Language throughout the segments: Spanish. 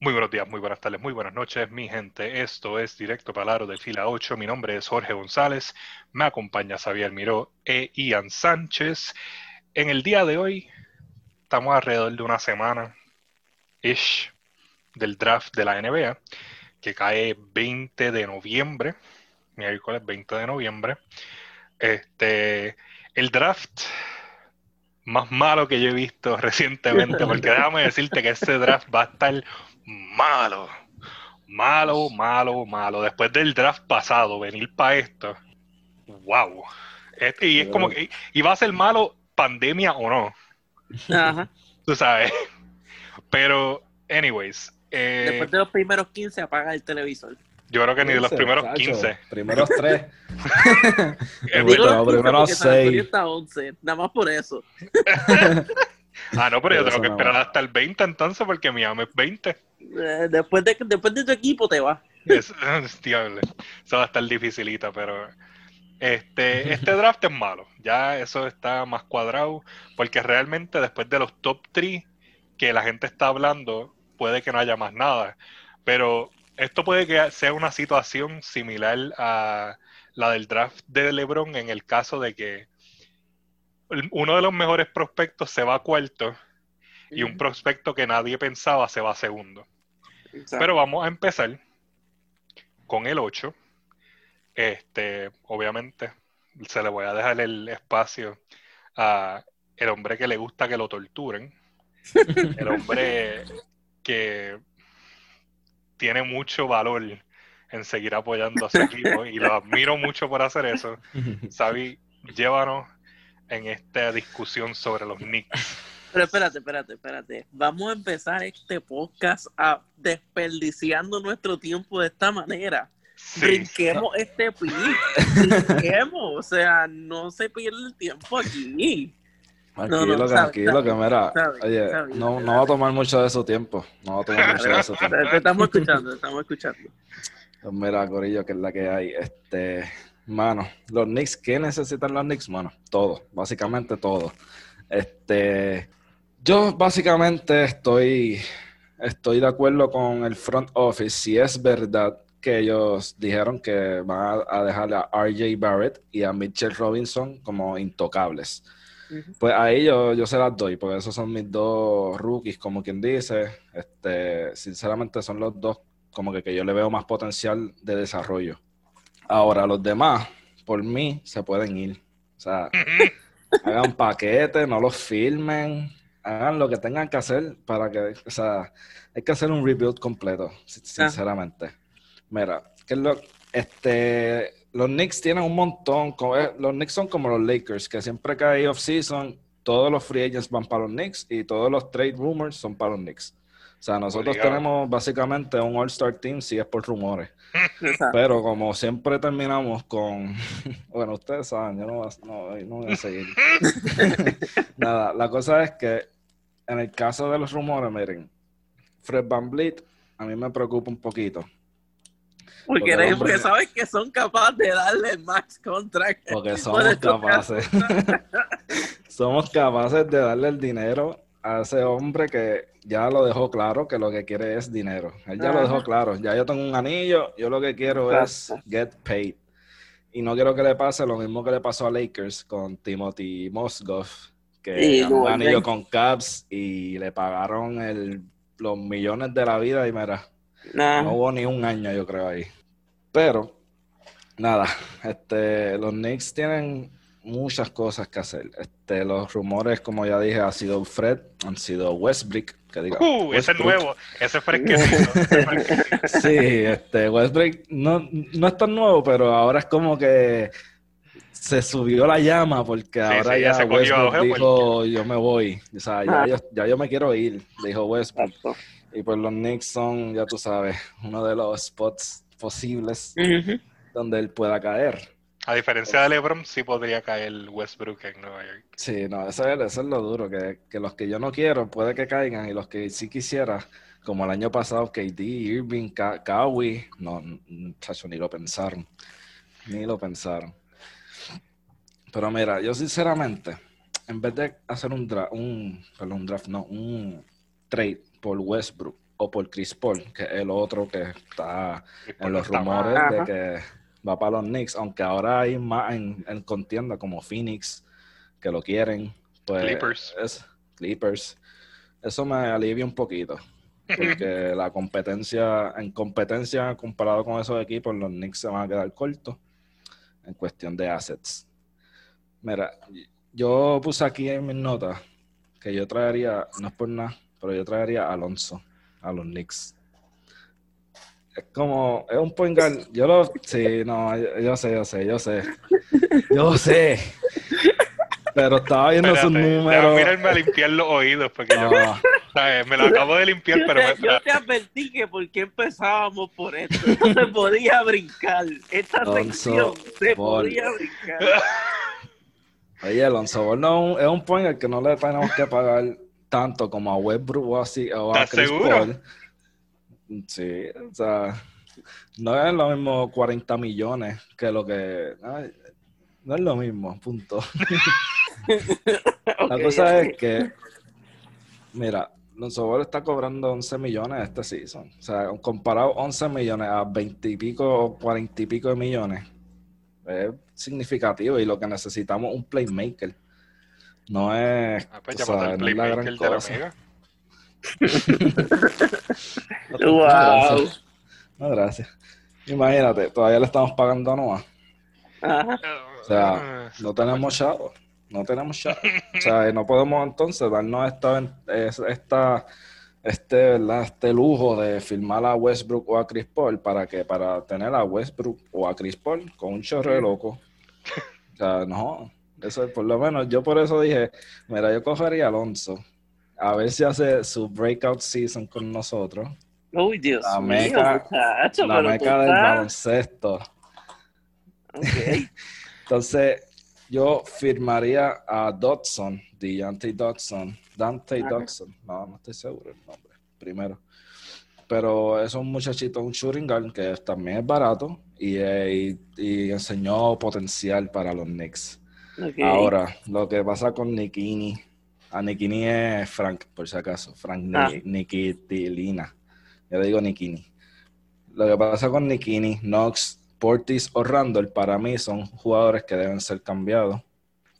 Muy buenos días, muy buenas tardes, muy buenas noches, mi gente. Esto es Directo Palaro de Fila 8. Mi nombre es Jorge González. Me acompaña Xavier Miró e Ian Sánchez. En el día de hoy estamos alrededor de una semana ish del draft de la NBA, que cae 20 de noviembre, miércoles 20 de noviembre. Este, el draft más malo que yo he visto recientemente, porque déjame decirte que este draft va a estar malo, malo, malo, malo. Después del draft pasado, venir para esto, wow. Este, y es como que, y va a ser malo pandemia o no. Ajá. Tú sabes. Pero, anyways. Eh, Después de los primeros 15 apaga el televisor. yo creo que ni de los 15, primeros chacho. 15. Primeros tres. Eh, Digo, los 15 primero porque San Antonio seis. está 11, nada más por eso. Ah, no, pero yo tengo que esperar va. hasta el 20 entonces, porque Miami es 20. Eh, después, de, después de tu equipo te va. Es, es diable. Eso va a estar dificilita, pero este, este draft es malo. Ya eso está más cuadrado, porque realmente después de los top 3 que la gente está hablando, puede que no haya más nada. Pero esto puede que sea una situación similar a la del draft de LeBron en el caso de que uno de los mejores prospectos se va a cuarto y un prospecto que nadie pensaba se va a segundo. Exacto. Pero vamos a empezar con el 8. Este, obviamente, se le voy a dejar el espacio a el hombre que le gusta que lo torturen. El hombre que tiene mucho valor en seguir apoyando a su equipo y lo admiro mucho por hacer eso. Sabi, llévanos en esta discusión sobre los Knicks. Pero espérate, espérate, espérate. Vamos a empezar este podcast a desperdiciando nuestro tiempo de esta manera. Sí, Brinquemos este pick. Brinquemos. O sea, no se pierde el tiempo aquí. Tranquilo, No, no, sabe, tranquilo, sabe, que mira, sabe, oye, sabe, no, no va a tomar mucho de su tiempo. No va a tomar mucho de su tiempo. Te, te estamos escuchando, te estamos escuchando. Pues mira, Corillo, que es la que hay. Este, mano, los Knicks, ¿qué necesitan los Knicks? Mano, todo, básicamente todo. Este, yo básicamente estoy, estoy de acuerdo con el front office. Si es verdad que ellos dijeron que van a, dejar a RJ Barrett y a Mitchell Robinson como intocables. Pues ahí yo, yo se las doy, porque esos son mis dos rookies, como quien dice. Este, sinceramente son los dos como que, que yo le veo más potencial de desarrollo. Ahora, los demás, por mí, se pueden ir. O sea, hagan paquetes, no los filmen, hagan lo que tengan que hacer para que, o sea, hay que hacer un rebuild completo, si- sinceramente. Mira, que lo, este, los Knicks tienen un montón, es- los Knicks son como los Lakers, que siempre que hay off-season, todos los free agents van para los Knicks y todos los trade rumors son para los Knicks. O sea, nosotros Obligado. tenemos básicamente un All-Star Team si es por rumores. Pero como siempre terminamos con, bueno, ustedes saben, yo no, voy a- no, no voy a seguir. Nada, la cosa es que en el caso de los rumores, miren, Fred Van Vliet a mí me preocupa un poquito. Porque, Porque, eres- hombre- porque sabes que son capaces de darle el max contract. Porque Por somos capaces. somos capaces de darle el dinero a ese hombre que ya lo dejó claro que lo que quiere es dinero. Él ya lo dejó claro. Ya yo tengo un anillo, yo lo que quiero es get paid. Y no quiero que le pase lo mismo que le pasó a Lakers con Timothy Mozgov, que ganó un anillo con Cavs y le pagaron el, los millones de la vida y mira, Nah. no hubo ni un año, yo creo, ahí. Pero, nada, este, los Knicks tienen muchas cosas que hacer. Este, los rumores, como ya dije, ha sido Fred, han sido Westbrook, que diga. Uh, ese es Westbrook. nuevo, ese es fresquecito. ese es fresquecito. Sí, este, Westbrook no, no es tan nuevo, pero ahora es como que se subió la llama porque ahora sí, ya ya, Westbrook dijo, yo me voy. O sea, ya, Ah. yo, ya yo me quiero ir, dijo Westbrook. Exacto. Y pues los Knicks son, ya tú sabes, uno de los spots posibles donde él pueda caer. A diferencia de LeBron, sí podría caer Westbrook en Nueva York. Sí, no, eso es, eso es lo duro, que, que los que yo no quiero puede que caigan y los que sí quisiera, como el año pasado, KD, Irving, Ka Kawhi, no, chacho, ni lo pensaron, ni lo pensaron. Pero mira, yo sinceramente, en vez de hacer un draft, un, perdón, un draft, no, un trade por Westbrook, o por Chris Paul, que es el otro que está en los rumores de Ajá. que va para los Knicks, aunque ahora hay más en, en contienda como Phoenix, que lo quieren. Pues, Clippers. Es, Clippers. Eso me alivia un poquito. Porque la competencia, en competencia comparado con esos equipos, los Knicks se van a quedar cortos en cuestión de assets. Mira, yo puse aquí en mis notas que yo traería, no es por nada, pero yo traería a Alonso a los Knicks. Es como, es un point guard, yo lo, sí, no, yo, yo sé, yo sé, yo sé, yo sé, pero estaba viendo sus Espérate, números. déjame irme a limpiar los oídos porque yo No, ¿sabes? me lo acabo de limpiar, pero me, yo te advertí que por qué empezábamos por esto. No se podía brincar. Esta Alonso sección se Ball. podía brincar. Oye, Alonso Ball no es un- es un point al que no le tenemos que pagar tanto como a Westbrook o así o a ¿Estás Chris seguro? Paul. Sí, o sea, no es lo mismo 40 millones que lo que ay, no es lo mismo, punto. La cosa es que mira, Ball está cobrando 11 millones este season. O sea, comparado 11 millones a 20 y pico o 40 y pico de millones, es significativo y lo que necesitamos es un playmaker. No es, Ah, pues o sea, no es la gran playmaker de la cosa. No, Wow. gracias. No, gracias. Imagínate, todavía le estamos pagando a Noah. Ajá. O sea, no tenemos chavos. No tenemos chavos. O sea, no podemos entonces darnos esta, es- esta, este, ¿verdad? este lujo de firmar a Westbrook o a Chris Paul para que para tener a Westbrook o a Chris Paul con un chorro de loco. O sea, no. Eso es por lo menos. Yo por eso dije, mira, yo cogería a Alonso a ver si hace su breakout season con nosotros. Uy, Dios La mío, meca- muchacho, la pero meca del baloncesto. Entonces, yo firmaría a Dodson, Deontay Dodson, Dante Ajá. Dodson, no, no estoy seguro el nombre, primero. Pero es un muchachito, un shooting guard que también es barato y, eh, y- y enseñó potencial para los Knicks. Ahora, lo que pasa con Nikini, a Nikini es Frank, por si acaso, Frank Ah. Nikitilina. Yo digo Nikini. Lo que pasa con Nikini, Knox, Portis o Randall, para mí son jugadores que deben ser cambiados,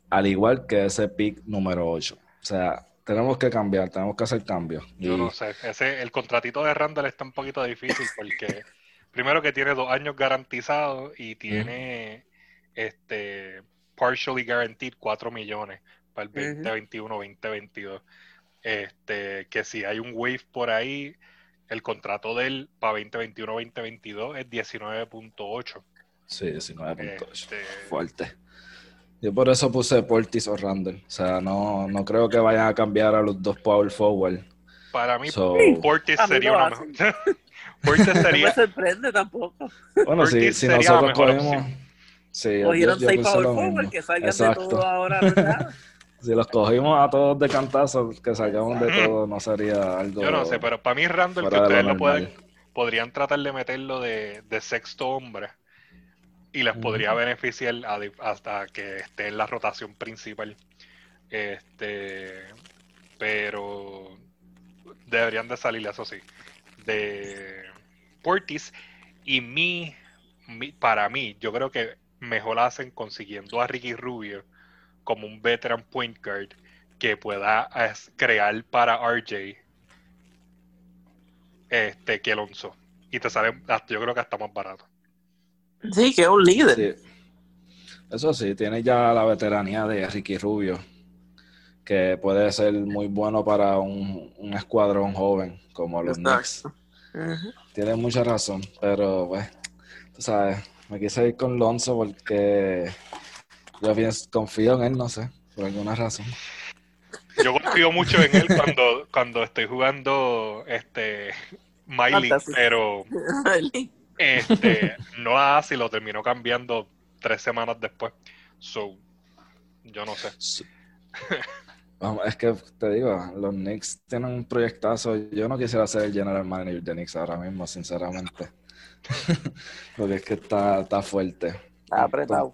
al igual que ese pick número 8. O sea, tenemos que cambiar, tenemos que hacer cambios. Yo Y- no sé. Ese, el contratito de Randall está un poquito difícil porque primero que tiene dos años garantizados y tiene este partially guaranteed 4 millones para el Ujú. 2021-2022. Este, que si hay un wave por ahí, el contrato de él para 2021-2022 es 19.8. Sí, 19.8. Este, Fuerte. Yo por eso puse Portis o Randall. O sea, no, no creo que vayan a cambiar a los dos power forward. Para mí, So- Portis sería una mejor. Portis No me sería, sorprende tampoco. Bueno, si, si sería nosotros mejor cogemos. Sí, Cogieron yo seis power forward que salgan Exacto. de todo ahora, ¿verdad? Si los cogimos a todos de cantazo, que salgamos de todo, no sería algo. yo no sé, pero para mí Randall, que fuera de ustedes lo pueden, podrían tratar de meterlo de, de sexto hombre y les podría beneficiar a- hasta que esté en la rotación principal. Este, pero deberían de salir, eso sí, de Portis. Y mi, mi- para mí, yo creo que mejor hacen consiguiendo a Ricky Rubio como un veteran point guard que pueda crear para RJ este que Alonso. Y te sale, hasta- yo creo que hasta más barato. Sí, que es un líder. Sí. Eso sí, tiene ya la veteranía de Ricky Rubio, que puede ser muy bueno para un, un escuadrón joven como los Knicks. Ujú. Tiene mucha razón, pero pues, tú sabes, me quise ir con Lonzo porque yo pienso- confío en él, no sé, por alguna razón. Yo confío mucho en él cuando, cuando estoy jugando este Miley, Fantasy. pero este no hace y lo terminó cambiando tres semanas después. So, yo no sé. Es que te digo, los Knicks tienen un proyectazo. Yo no quisiera ser el general manager de Knicks ahora mismo, sinceramente. Porque es que está, está fuerte. Está apretado.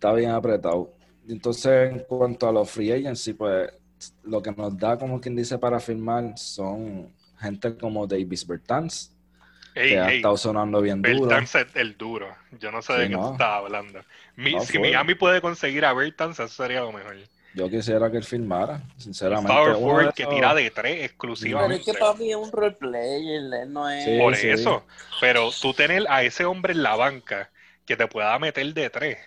Está bien apretado. Entonces, en cuanto a los free agency, pues lo que nos da, como quien dice, para firmar son gente como Davis Bertans, Ey, que ha ey, estado sonando bien duro. Bertans es el duro. Yo no sé de qué no. tú estás hablando. Mi- No, si fue. Miami puede conseguir a Bertans, eso sería lo mejor. Yo quisiera que él filmara, sinceramente. Power forward que tira de tres Pero exclusivamente. es que para mí es un roleplayer, él no es... Sí. Por eso. Pero tú tener a ese hombre en la banca que te pueda meter de tres.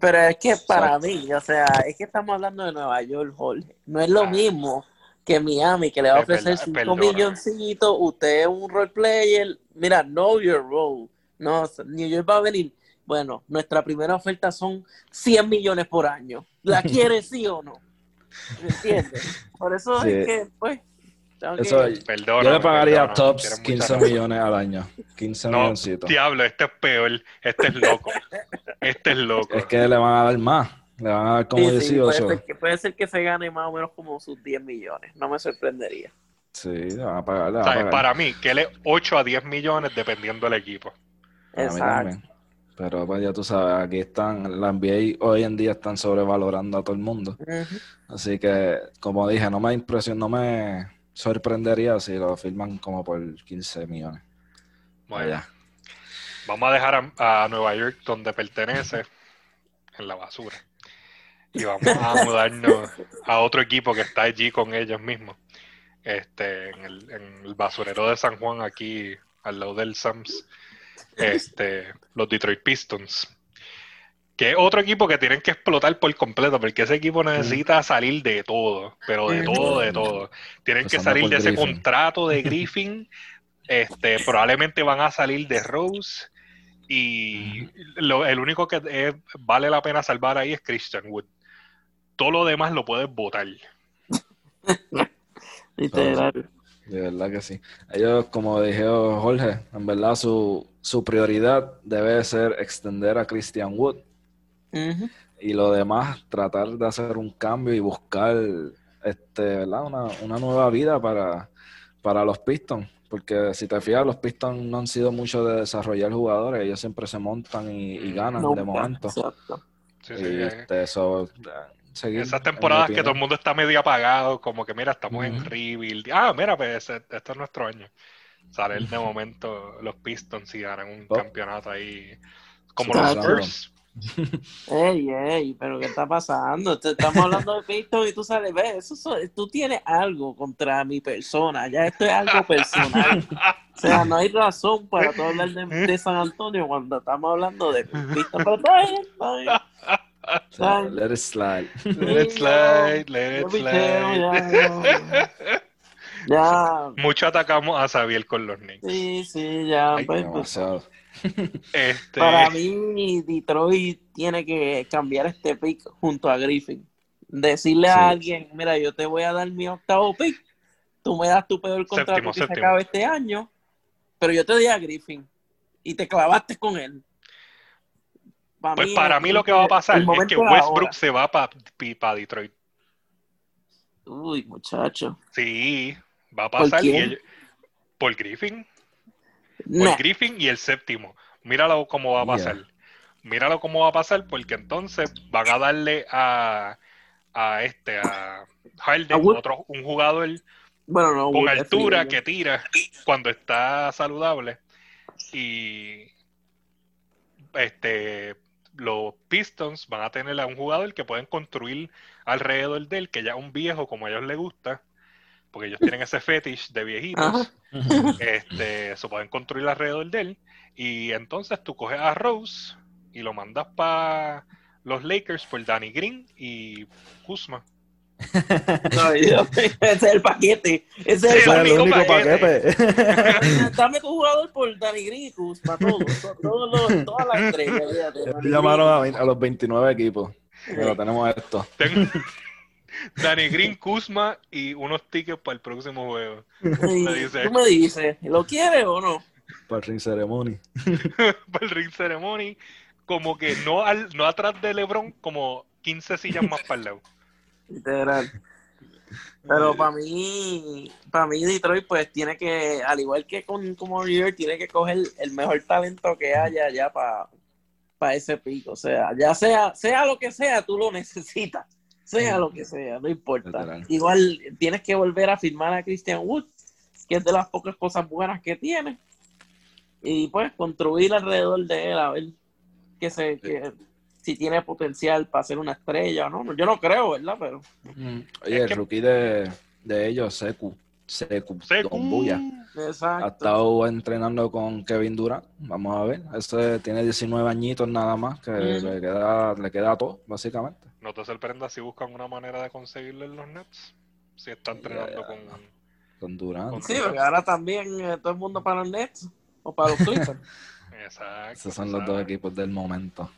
Pero es que para Exacto. mí, o sea, es que estamos hablando de Nueva York, Jorge. No es lo Ah. mismo que Miami, que le va a ofrecer verdad, 5 perdóname. milloncitos, usted es un roleplayer. Mira, know your role. No, New York va a venir. Bueno, nuestra primera oferta son 100 millones por año. ¿La quieres sí o no? ¿Me entiendes? Por eso Sí. es que, pues, tengo que- Eso, yo le pagaría perdóname, tops tienes mucha 15 razón. millones al año. 15 No, milloncitos. diablo, este es peor. Este es loco. Este es loco. Es que le van a dar más. Le van a dar como Sí, sí, 18. puede, ser que, puede ser que se gane más o menos como sus 10 millones. No me sorprendería. Sí, le van a pagar. Le O van a pagar. para mí, que él es 8 a 10 millones dependiendo del equipo. A Exacto. Pero pues ya tú sabes, aquí están, la NBA hoy en día están sobrevalorando a todo el mundo. Así que, como dije, no me impresiona, no me sorprendería si lo firman como por 15 millones. Bueno, Allá. vamos a dejar a, a Nueva York donde pertenece, en la basura. Y vamos a mudarnos a otro equipo que está allí con ellos mismos. Este, en el, en el basurero de San Juan, aquí al lado del Sams. Este, los Detroit Pistons. Que es otro equipo que tienen que explotar por completo, porque ese equipo necesita salir de todo, pero de todo, de todo. Tienen que salir de ese Griffin. contrato de Griffin. Este, probablemente van a salir de Rose. Y lo- el único que eh, vale la pena salvar ahí es Christian Wood. Todo lo demás lo puedes votar. Literal. De verdad que sí. Ellos, como dijo Jorge, en verdad su, su prioridad debe ser extender a Christian Wood Y lo demás tratar de hacer un cambio y buscar este, ¿verdad? Una, una nueva vida para, para los Pistons. Porque si te fijas, los Pistons no han sido mucho de desarrollar jugadores, ellos siempre se montan y, y ganan de momento. Exacto. Sí, sí, Y, eh. este, eso, seguir, Esas temporadas que todo el mundo está medio apagado, como que mira, estamos en rebuild. Ah, mira, pues ese- este es nuestro año. Sale de momento los Pistons y ganan un Oh. campeonato ahí. Como los. Spurs. Ey, ey, pero ¿qué está pasando? Te- Estamos hablando de Pistons y tú sales, ves, eso so- tú tienes algo contra mi persona, ya esto es algo personal. O sea, no hay razón para tú hablar de, de San Antonio cuando estamos hablando de Pistons, pero está bien, está bien. O sea, let it slide. Let it slide, let it slide. ya, ya. Mucho atacamos a Xavier con los Knicks. Sí, sí, ya. Ay, pues, pues. Este, Para mí, Detroit tiene que cambiar este pick junto a Griffin. Decirle Sí. a alguien, mira, yo te voy a dar mi octavo pick, tú me das tu peor contrato Séptimo, que se acaba este año, pero yo te di a Griffin y te clavaste con él. Pa' pues para mí lo que va a pasar es que Westbrook se va para Detroit. Uy, muchacho. Sí, va a ¿Por pasar. y quién? ellos- por Griffin. Por Nah, Griffin y el séptimo. Míralo cómo va a pasar. Míralo cómo va a pasar, porque entonces van a darle a, a este, a Harden, otro, un jugador bueno, no, con altura que tira cuando está saludable. Y este los Pistons van a tener a un jugador que pueden construir alrededor de él, que ya es un viejo como a ellos les gusta, porque ellos tienen ese fetish de viejitos. Ajá. Este, eso pueden construir alrededor de él. Y entonces tú coges a Rose y lo mandas para los Lakers por Danny Green y Kuzma. Ese es el paquete. Ese es Sí, el único único paquete. paquete. Dame tu jugador por Danny Green y Kuzma, todo, todo, todo lo- todas las estrellas. Llamaron a, los 29 equipos. Pero tenemos esto. Tengo Danny Green, Kuzma y unos tickets para el próximo juego. Tú me dices, ¿lo quieres o no? Para el ring ceremony. para el ring ceremony. Como que no, al, no atrás de LeBron, como 15 sillas más para el lado. Literal. Pero para mí, para mí Detroit pues tiene que, al igual que con como New York, tiene que coger el mejor talento que haya ya para ese pico. O sea, ya sea, sea lo que sea, tú lo necesitas. Sea lo que sea, no importa. Literal. Igual tienes que volver a firmar a Christian Wood que es de las pocas cosas buenas que tiene. Y pues construir alrededor de él, a ver que se, que, si tiene potencial para ser una estrella o no. Yo no creo, ¿verdad? Pero. Mm. Oye, el rookie de, de ellos, Seku. Seku, Seku. Don Buya. Ha estado entrenando con Kevin Durant. Vamos a ver. Ese tiene 19 añitos nada más, que le, queda, le queda todo, básicamente. No te sorprendas si buscan una manera de conseguirlo en los Nets. Si está entrenando con. Con Durant. Con- Sí, porque ahora también eh, todo el mundo para los Nets o para los Clippers. Exacto. Esos son los dos equipos del momento.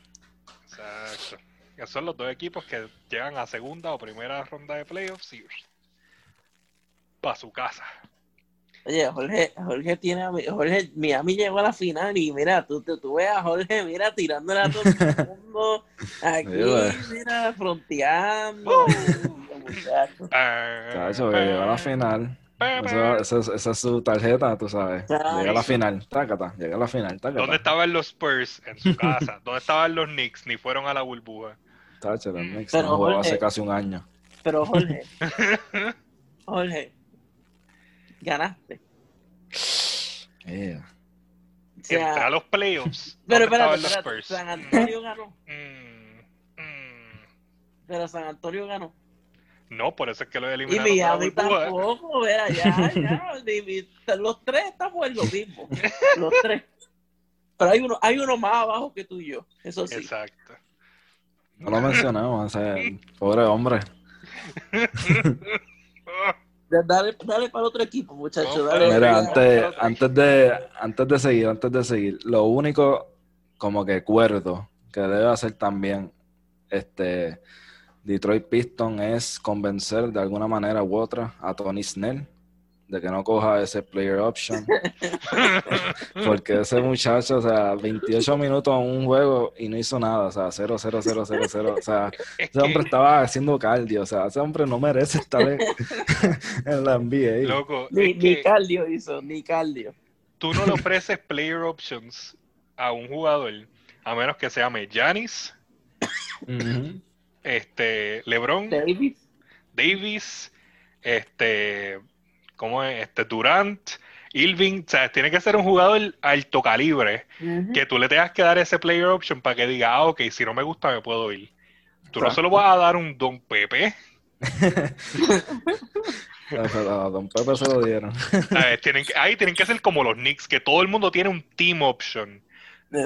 Exacto. Esos son los dos equipos que llegan a segunda o primera ronda de playoffs y. para su casa. Oye, Jorge, Jorge tiene a mi- Jorge, Miami llegó a la final y mira, tú, tú, tú ves a Jorge, mira, tirándole a todo el mundo, aquí, mira, fronteando, que llegó a la final. Esa, es- esa es su tarjeta, tú sabes. Llega a la final. Tácata. Llega a la final. Tácata. ¿Dónde estaban los Spurs? En su casa. ¿Dónde estaban los Knicks? Ni fueron a la burbuja. Tacho, los Mm. Knicks Pero, no Jorge- hace casi un año. Pero Jorge, Jorge, ganaste. Yeah. O sea, Entré a los playoffs. pero ¿Dónde espérate, los? San Antonio ganó, Mm, mm. pero San Antonio ganó. No, por eso es que lo Y eliminaron de la Miami tampoco, vea, ya, ya, los tres estamos en lo mismo, los tres. Pero hay uno, hay uno más abajo que tú y yo, eso sí. Exacto. No lo mencionamos. o sea, pobre hombre. Dale, dale para el otro equipo, muchachos. No, dale, Mira, dale antes, antes, de, antes de seguir, antes de seguir, lo único como que acuerdo que debe hacer también este Detroit Piston es convencer de alguna manera u otra a Tony Snell de que no coja ese player option. Porque ese muchacho, o sea, 28 minutos en un juego y no hizo nada, o sea, 0, 0, 0, 0, 0. O sea, es ese hombre estaba haciendo cardio, o sea, ese hombre no merece estar en, en la NBA. loco, Ni, cardio hizo, ni cardio. tú no le ofreces player options a un jugador a menos que se llame Ujú. este, LeBron, Davis. Davis, este, ¿cómo es? Este, Durant, Irving, o sea, tiene que ser un jugador alto calibre que tú le tengas que dar ese player option para que diga, ah, ok, si no me gusta me puedo ir. Tú no se lo vas a dar un Don Pepe. A Don Pepe se lo dieron. que, ahí tienen que ser como los Knicks, que todo el mundo tiene un team option.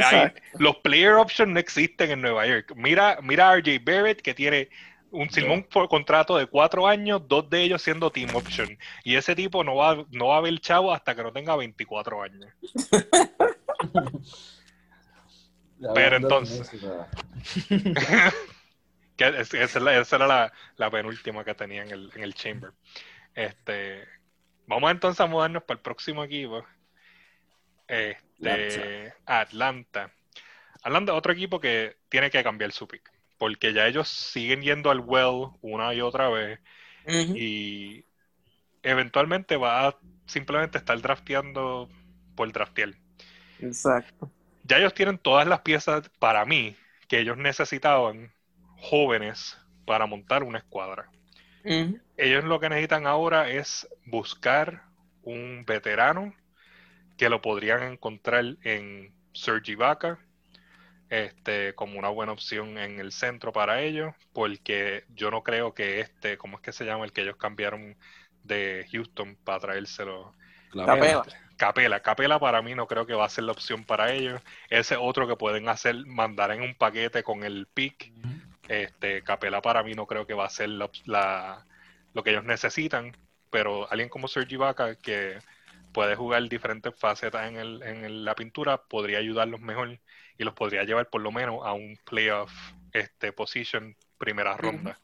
Ahí, los player options no existen en Nueva York. Mira, mira a RJ Barrett que tiene un Simón por contrato de cuatro años, dos de ellos siendo team option. Y ese tipo no va, no va a ver chavo hasta que no tenga 24 años. Pero entonces- Que la- esa era la, la penúltima que tenía en el, en el Chamber. Este, vamos entonces a mudarnos para el próximo equipo. Este, Atlanta. Atlanta, otro equipo que tiene que cambiar su pick. Porque ya ellos siguen yendo al well una y otra vez. Y eventualmente va a simplemente estar drafteando por draftear. Exacto. Ya ellos tienen todas las piezas para mí que ellos necesitaban jóvenes para montar una escuadra. Ellos lo que necesitan ahora es buscar un veterano que lo podrían encontrar en Sergi Vaca, este, como una buena opción en el centro para ellos, porque yo no creo que este, ¿cómo es que se llama? El que ellos cambiaron de Houston para traérselo. Capela. Capela. Capela para mí no creo que va a ser la opción para ellos. Ese otro que pueden hacer, mandar en un paquete con el pick. Este, Capela para mí no creo que va a ser la, la- lo que ellos necesitan, pero alguien como Sergi Vaca que puede jugar diferentes facetas en, el, en el- la pintura podría ayudarlos mejor y los podría llevar por lo menos a un playoff este, position primera ronda.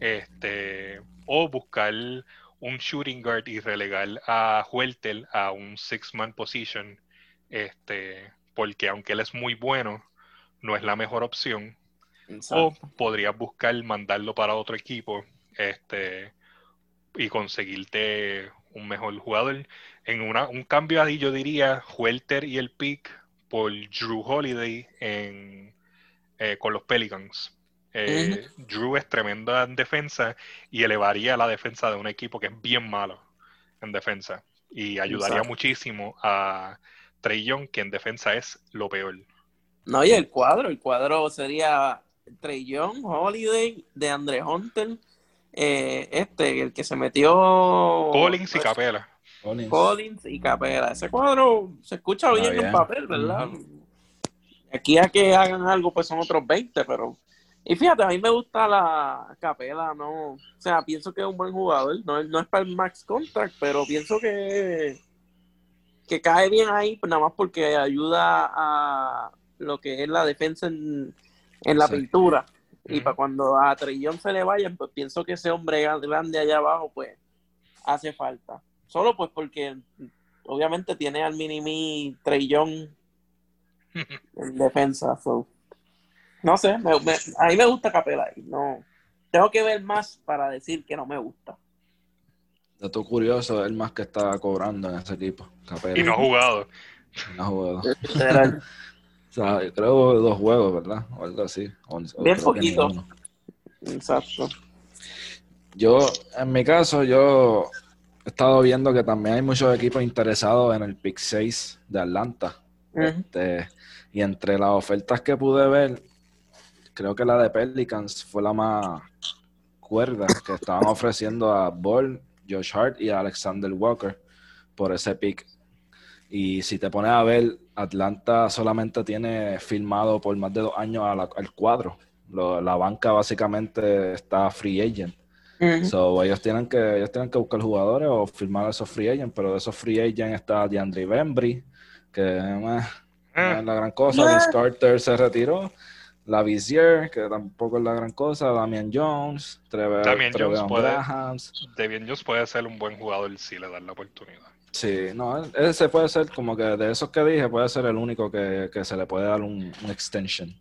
Este, o buscar un shooting guard y relegar a Hueltel a un six-man position, este, porque aunque él es muy bueno, no es la mejor opción. O podrías buscar mandarlo para otro equipo este, y conseguirte un mejor jugador. En una, un cambio ahí yo diría Huelter y el pick por Drew Holiday en, eh, con los Pelicans. Eh, Drew es tremenda en defensa y elevaría la defensa de un equipo que es bien malo en defensa. Y ayudaría Exacto. muchísimo a Trey Young, que en defensa es lo peor. No, y el cuadro, el cuadro sería Trey Young, Holiday, de Andre Hunter, eh, este, el que se metió Collins y Capela. Collins. Collins y Capela. Ese cuadro se escucha bien, en papel, ¿verdad? Aquí a que hagan algo, pues son otros 20, pero... Y fíjate, a mí me gusta la Capela, ¿no? O sea, pienso que es un buen jugador. No, no es para el max contract, pero pienso que, que cae bien ahí, pues, nada más porque ayuda a lo que es la defensa en, en la Sí. pintura. Y para cuando a Trillón se le vayan, pues pienso que ese hombre grande allá abajo, pues hace falta. Solo pues porque obviamente tiene al mini-me Trillón en defensa. so. No sé, me- me- a mí me gusta Capela. No, tengo que ver más para decir que no me gusta. Dato curioso, él más que está cobrando en ese equipo. Capela. Y no ha jugado. No ha jugado. Literal. O sea, yo creo dos juegos, ¿verdad? O algo así. O- Bien poquito. Exacto. Yo, en mi caso, yo he estado viendo que también hay muchos equipos interesados en el pick 6 de Atlanta. Este, y entre las ofertas que pude ver, creo que la de Pelicans fue la más cuerda que estaban ofreciendo a Ball, Josh Hart y a Alexander Walker por ese pick. Y si te pones a ver, Atlanta solamente tiene firmado por más de dos años la- al cuadro. Lo- la banca básicamente está free agent. Ujú. So, ellos tienen que ellos tienen que buscar jugadores o firmar a esos free agents, pero de esos free agents está DeAndre Bembry, que eh, no es la gran cosa. Vince Carter se retiró. La Vizier, que tampoco es la gran cosa. Damian Jones, Treve, Damian Jones Treveon puede- Grahams. Devian Jones puede ser un buen jugador si le dan la oportunidad. Sí, no, ese puede ser como que de esos que dije, puede ser el único que, que se le puede dar un, un extension.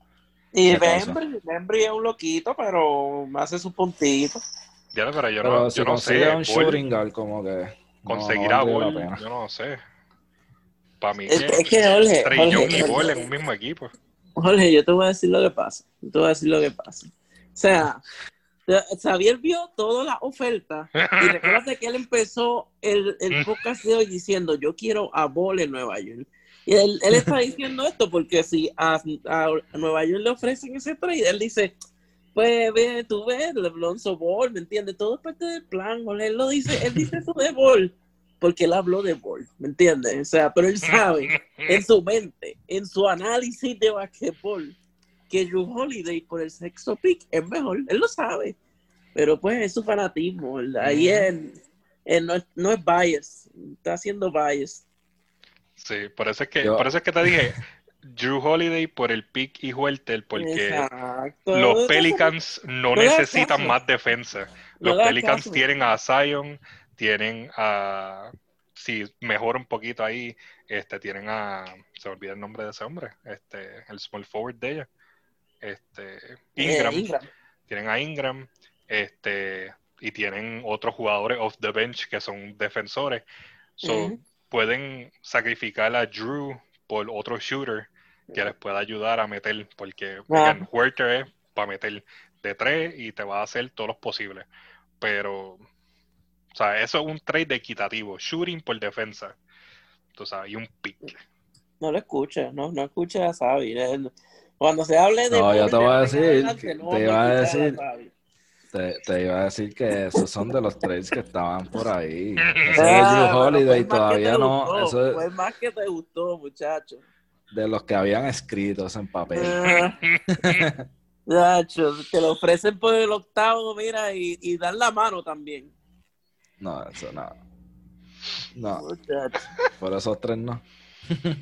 Y. Bembry, Bembry es un loquito, pero hace sus puntitos. Ya, pero yo Pero no, si yo no sé. un shooting guard, como que. no- no Ball, pena. yo no sé. Para mí, Es, que es que, Jorge, y Jorge, en un mismo equipo. Jorge, yo te voy a decir lo que pasa. Yo te voy a decir lo que pasa. O sea, Xavier vio todas las ofertas y recuerda que él empezó el, el podcast de hoy diciendo yo quiero a Ball en Nueva York. Y él, él está diciendo esto porque si a, a Nueva York le ofrecen ese trade, él dice, pues ve, tú ves, Alonso Ball, ¿me entiendes? Todo es parte del plan, Jorge. Él lo dice, él dice eso de Ball porque él habló de Ball, ¿me entiendes? O sea, pero él sabe en su mente, en su análisis de basquetbol, que Drew Holiday por el sexto pick es mejor. Él lo sabe. Pero pues es su fanatismo. Ahí él, él no, es, no es bias. Está haciendo bias. Sí, por eso es que, Yo- por eso es que te dije Drew Holiday por el pick y Huerter, porque Exacto. los Pelicans no necesitan más defensa. Los Pelicans tienen a Zion, tienen a si mejora un poquito ahí, este tienen a se me olvida el nombre de ese hombre, este el small forward de ella. Este Eh, Ingram, Ingram. tienen a Ingram, este y tienen otros jugadores off the bench que son defensores. So, Ujú. pueden sacrificar a Drew por otro shooter que les pueda ayudar a meter, porque Ah. Huerter es para meter de tres y te va a hacer todos los posibles. Pero, o sea, eso es un trade equitativo, shooting por defensa. Tú sabes, y un pick. No lo escuches, no, no escuches a Xavi. Él- Cuando se hable de No, yo te voy a decir, adelante, no te iba a decir-. Te, te iba a decir que esos son de los trades que estaban por ahí. Ese Ah, Drew pero Holiday fue más que todavía te no. gustó, Eso es Fue más que te gustó, muchacho. De los que habían escritos en papel. Nacho, te lo ofrecen por el octavo, mira, y, y dan la mano también. No, eso no. No, Muchacho. por esos tres no.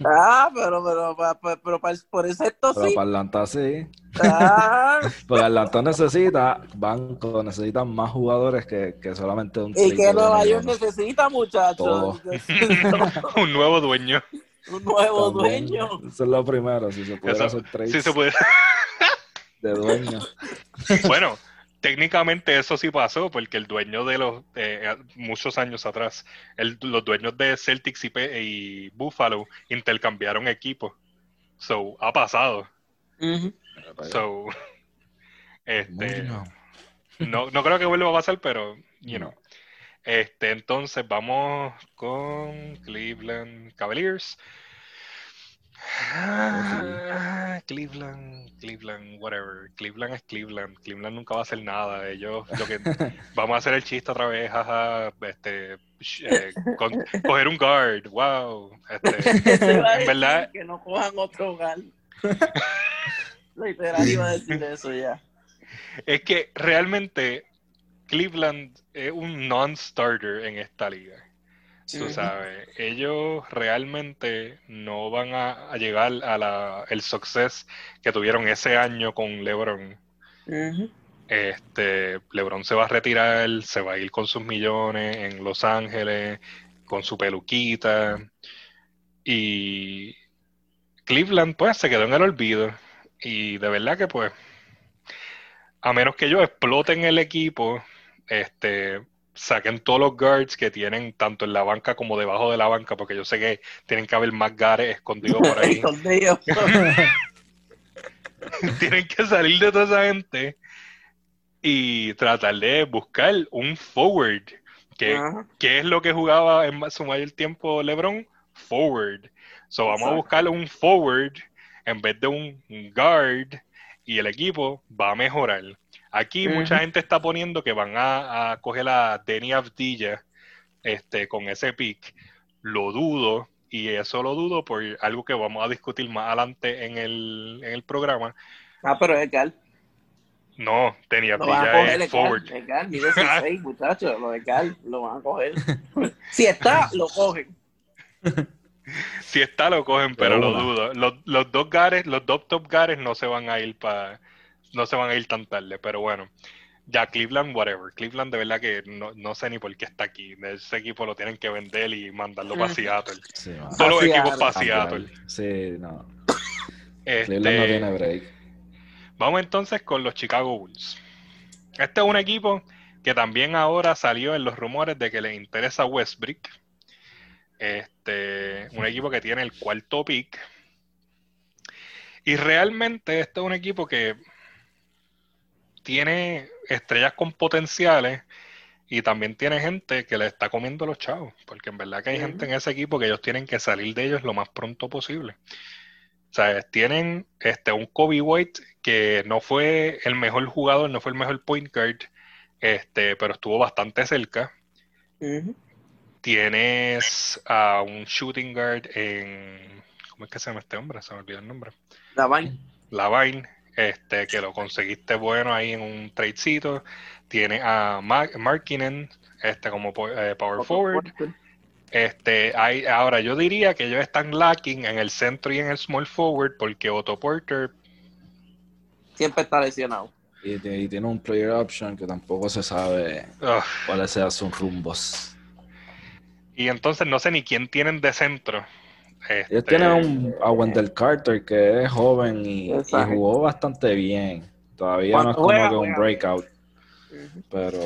Ah, pero, pero, pero, pa- por eso esto Pero sí. para Atlanta sí. Ah, Porque Atlanta necesita banco, necesitan más jugadores que, que solamente un y que Nueva York necesita, muchachos. Un nuevo dueño. Un nuevo También. dueño. Eso es lo primero, si se pudiera Eso- hacer trades Sí se puede. de dueño. Bueno, técnicamente eso sí pasó, porque el dueño de los, eh, muchos años atrás, el- los dueños de Celtics y, Buffalo intercambiaron equipos. So, ha pasado. Allá. So, este, no, no creo que vuelva a pasar, pero, you know. Este, entonces vamos con Cleveland Cavaliers. Ah, Cleveland, Cleveland, whatever. Cleveland es Cleveland. Cleveland nunca va a hacer nada. Ellos, lo que vamos a hacer el chiste otra vez, jaja, este, eh, coger un guard, wow. Este, en verdad, que no cojan otro guard. Literal iba a decir eso ya. Es que realmente Cleveland es un non-starter en esta liga. Tú sabes, ellos realmente no van a, llegar a la, el success que tuvieron ese año con LeBron. Este, LeBron se va a retirar, se va a ir con sus millones en Los Ángeles, con su peluquita. Y Cleveland, pues, se quedó en el olvido. Y de verdad que, pues, a menos que ellos exploten el equipo, este, saquen todos los guards que tienen tanto en la banca como debajo de la banca, porque yo sé que tienen que haber más guards escondidos por ahí. tienen que salir de toda esa gente y tratar de buscar un forward. Que, es lo que jugaba en su mayor tiempo LeBron? Forward. So vamos a buscar un forward en vez de un guard y el equipo va a mejorar. Aquí mucha gente está poniendo que van a, coger a Denny Avdilla este, con ese pick. Lo dudo, y eso lo dudo por algo que vamos a discutir más adelante en el, en el programa. Ah, pero es Gal. No, Denny Avdilla es forward. Es Gal, mire seis, muchachos, lo de Gal lo van a coger. si está, lo cogen. si está, lo cogen, pero lo dudo. Los, los dos gares, los dos top gares no se van a ir para no se van a ir tan tarde, pero bueno. Ya Cleveland, whatever. Cleveland de verdad que no, sé ni por qué está aquí. Ese equipo lo tienen que vender y mandarlo para Seattle. Todos los equipos para Seattle. Sí, no. Este, Cleveland no tiene break. Vamos entonces con los Chicago Bulls. Este es un equipo que también ahora salió en los rumores de que le interesa Westbrook. Este, un equipo que tiene el cuarto pick. Y realmente este es un equipo que tiene estrellas con potenciales y también tiene gente que le está comiendo los chavos, porque en verdad que hay gente en ese equipo que ellos tienen que salir de ellos lo más pronto posible. O sea, tienen este, un Kobe White que no fue el mejor jugador, no fue el mejor point guard, este, pero estuvo bastante cerca. Tienes a un shooting guard en. ¿Cómo es que se llama este hombre? Se me olvidó el nombre. Lavine. Lavine, este, que lo conseguiste bueno ahí en un tradecito. Tiene a Markinen este, como eh, power forward. Este, hay, ahora yo diría que ellos están lacking en el centro y en el small forward porque Otto Porter siempre está lesionado. Y, tiene un player option que tampoco se sabe cuáles sean sus rumbos. Y entonces no sé ni quién tienen de centro. Ellos tienen un, a Wendell Carter que es joven y, jugó bastante bien. Todavía no es como que un breakout. Pero.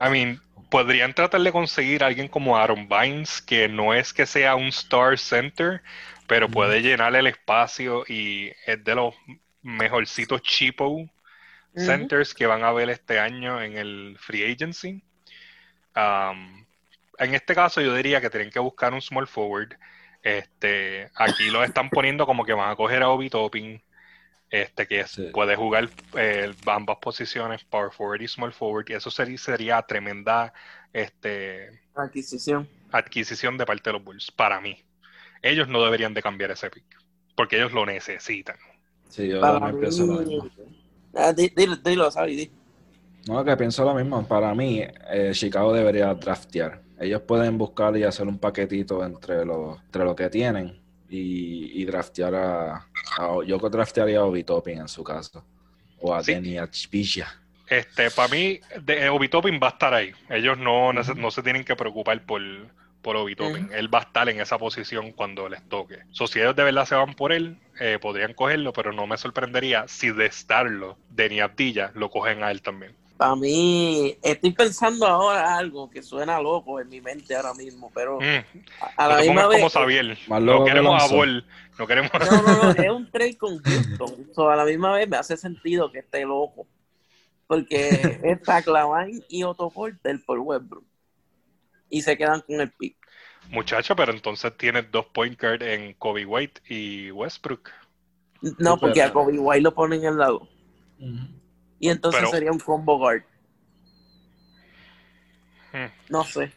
I mean, podrían tratar de conseguir a alguien como Aaron Vines, que no es que sea un star center, pero puede llenar el espacio y es de los mejorcitos cheapo centers que van a ver este año en el free agency. Um, en este caso, yo diría que tienen que buscar un small forward este, aquí lo están poniendo como que van a coger a Obi Topping, este, que puede jugar eh, ambas posiciones, power forward y small forward, y eso sería, sería tremenda este, adquisición. adquisición de parte de los Bulls, para mí. Ellos no deberían de cambiar ese pick, porque ellos lo necesitan. Sí, yo también pienso lo mismo. Ah, dilo, dilo, No, que pienso lo mismo. Para mí, eh, Chicago debería draftear ellos pueden buscar y hacer un paquetito entre lo, entre lo que tienen y, y draftear a, Yo draftearía a Obitopin en su caso. O a sí. Este, para mí, de, Obitopin va a estar ahí. Ellos no, no, se tienen que preocupar por, por Obitopin. Él va a estar en esa posición cuando les toque. So, si ellos de verdad se van por él, eh, podrían cogerlo, pero no me sorprendería si de estarlo, de Niabdilla, lo cogen a él también. Para mí, estoy pensando ahora algo que suena loco en mi mente ahora mismo, pero mm. a, la misma vez. como Sabiel. No queremos a Bol. No queremos. No, no, no, es un trade con Houston. a la misma vez me hace sentido que esté loco. Porque está Clavine y Otto Porter por Westbrook. y se quedan con el pick. Muchacho, pero entonces tienes dos point guard en Kobe White y Westbrook. No, porque a Kobe White lo ponen en lado. Y entonces Pero- sería un combo guard. Hmm. No sé.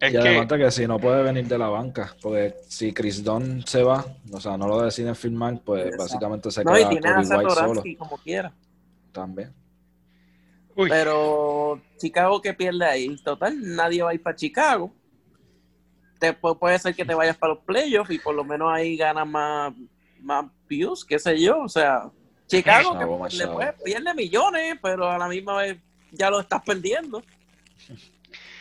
Es y además que, de que si no puede venir de la banca, porque si Chris Dunn se va, o sea, no lo deciden firmar, pues Exacto. básicamente se No, y queda tienen a White solo como quiera. también. uy, Pero Chicago que pierde ahí. Total, nadie va a ir para Chicago. Te, pu- puede ser que te vayas para los playoffs y por lo menos ahí ganas más, más views, qué sé yo. O sea, Chicago que le chavo. puede, pierde millones, pero a la misma vez ya lo estás perdiendo.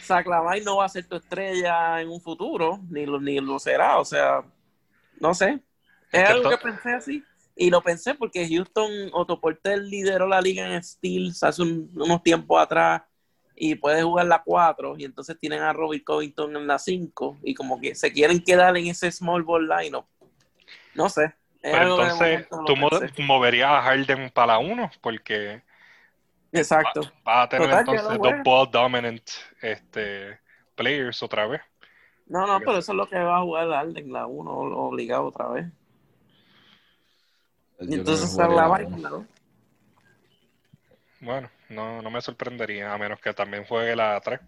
Saclavay no va a ser tu estrella en un futuro, ni lo, ni lo será. O sea, no sé. Es algo que pensé así. Y lo pensé porque Houston, Otto Porter lideró la liga en steals hace un- unos tiempos atrás y puede jugar la 4 y entonces tienen a Robert Covington en la 5 y como que se quieren quedar en ese small ball lineup. No sé. Pero entonces tú mo- pensé. moverías a Harden para la 1 porque Exacto. vas a tener Total, entonces dos ball dominant este, players otra vez. No, no, pero eso es lo que va a jugar Alden, la 1 obligado otra vez. Yo Y entonces se la va uno. claro. Bueno, no, no me sorprendería, a menos que también juegue la 3.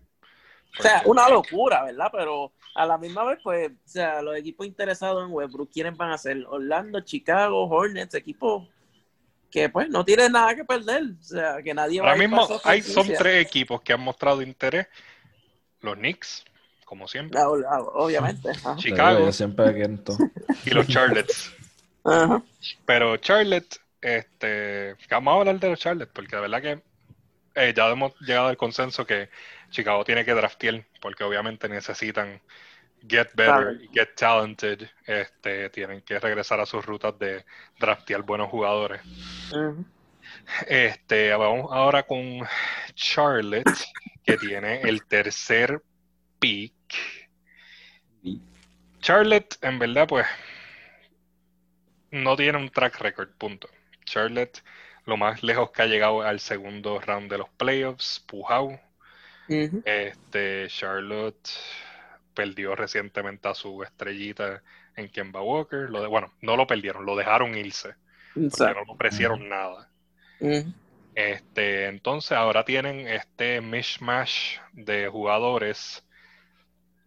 O sea, una locura, ¿verdad? Pero a la misma vez, pues, o sea, los equipos interesados en Westbrook, ¿quiénes van a ser? Orlando, Chicago, Hornets, equipos que pues no tienen nada que perder. O sea, que nadie va Ahora a ir mismo hay, son tres equipos que han mostrado interés. Los Knicks, como siempre, Ah, Obviamente. Ajá. Chicago siempre y los Charlottes. Ajá. Pero Charlotte, este, vamos a hablar de los Charlotte, porque de verdad que eh, ya hemos llegado al consenso que Chicago tiene que draftear, porque obviamente necesitan get better, get talented, este, tienen que regresar a sus rutas de draftear buenos jugadores. Ujú. Este, vamos ahora con Charlotte, que tiene el tercer pick. Charlotte, en verdad, pues, no tiene un track record, punto. Charlotte, lo más lejos que ha llegado al segundo round de los playoffs, Este, Charlotte perdió recientemente a su estrellita en Kemba Walker. Lo de, bueno, no lo perdieron, lo dejaron irse, porque no le ofrecieron nada. Este, entonces ahora tienen este mishmash de jugadores.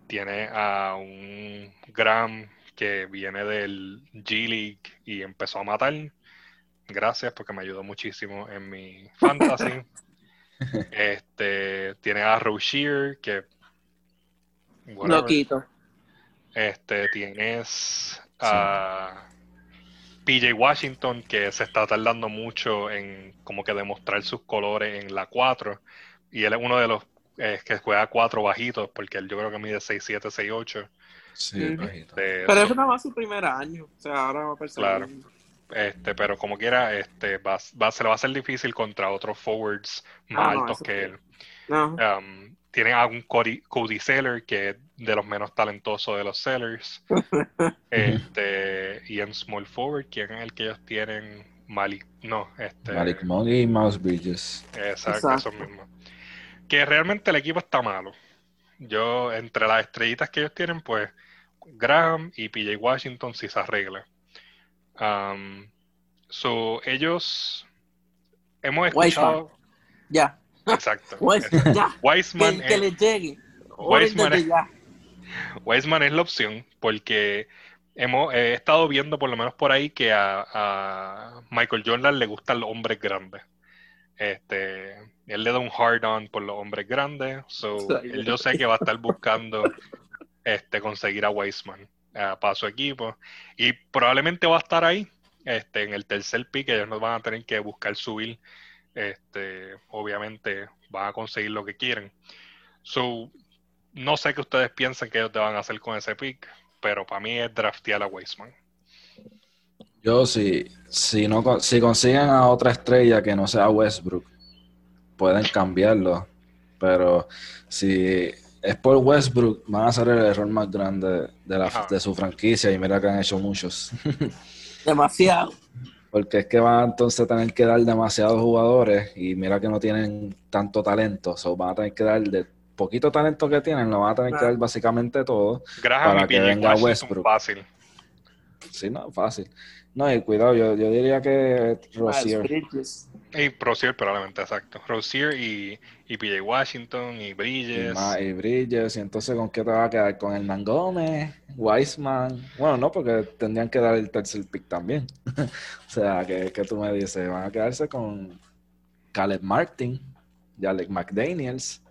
Tiene a un Graham que viene del G League y empezó a matar. Gracias porque me ayudó muchísimo en mi fantasy. Este, tiene a Rozier que whatever. Loquito. Este, tienes a PJ Washington, que se está tardando mucho en como que demostrar sus colores en la 4. Y él es uno de los eh, que juega 4 bajitos, porque él yo creo que mide 6'7, 6'8. Sí. Este, Pero so- eso no va a su primer año. O sea, ahora va a perseguir. Claro. Este, pero como quiera, este, va, va- se le va a hacer difícil contra otros forwards más Ah, no, altos eso que sí. él. Ajá. Um, tienen a un Cody, Cody Seller, que es de los menos talentosos de los Sellers. este, y en Small Forward, ¿quién es el que ellos tienen? Malik, no, este, Malik Monk y Mouse Bridges. exacto, Exacto. esos mismos. Que realmente el equipo está malo. Yo, entre las estrellitas que ellos tienen, pues, Graham y PJ Washington si se arregla. Um, so, ellos hemos escuchado. Ya. Exacto. Ya. Wiseman Que, que es- le llegue. Oren Wiseman desde es- ya. Wiseman es la opción porque hemos he estado viendo por lo menos por ahí que a, a Michael Jordan le gustan los hombres grandes. Este, él le da un hard on por los hombres grandes, so él yo sé que va a estar buscando este conseguir a Wiseman ah, para su equipo y probablemente va a estar ahí este en el tercer pick, ellos no van a tener que buscar subir este, obviamente van a conseguir lo que quieren. So, no sé qué ustedes piensan que ellos te van a hacer con ese pick, pero para mí es draftear a Weisman. Yo, si, si, no, si consiguen a otra estrella que no sea Westbrook, pueden cambiarlo. Pero si es por Westbrook, van a hacer el error más grande de, la, Ajá. de su franquicia. Y mira que han hecho muchos. Demasiado. Porque es que van a entonces tener que dar demasiados jugadores. Y mira que no tienen tanto talento. So van a tener que dar de poquito talento que tienen lo van a tener que dar básicamente todo Graham para que venga Washington Westbrook. fácil. Sí, no, fácil. No, y cuidado, yo, yo diría que. Bridges. Y Rosier probablemente, exacto. Rosier y, y PJ Washington y Y, Bridges. más, y Bridges, y entonces ¿con qué te va a quedar? ¿Con Hernán Gómez? ¿Wiseman? Bueno, no, porque tendrían que dar el tercer pick también. o sea, que, que tú me dices, van a quedarse con Caleb Martin y Alec McDaniels,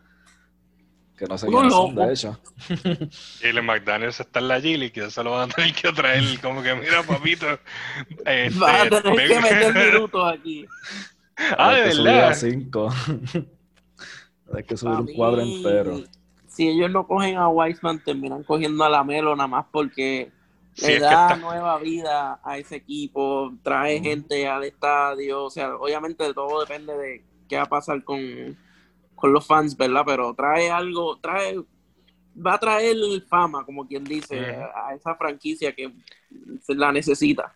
que no sé Uno quiénes son, de hecho. Jalen McDaniels está en la Gili, que se lo van a tener que traer como que, mira, papito. este, Vas a tener ven- que meter minutos aquí. ah, de Hay que subir a verdad. cinco. Hay que subir un cuadro entero. Si ellos no cogen a Weisman, terminan cogiendo a Lamelo nada más porque Sí, le es que da está- nueva vida a ese equipo, trae gente al estadio, o sea, obviamente todo depende de qué va a pasar con, con los fans, ¿verdad? Pero trae algo, trae, va a traer fama, como quien dice, a esa franquicia que se la necesita.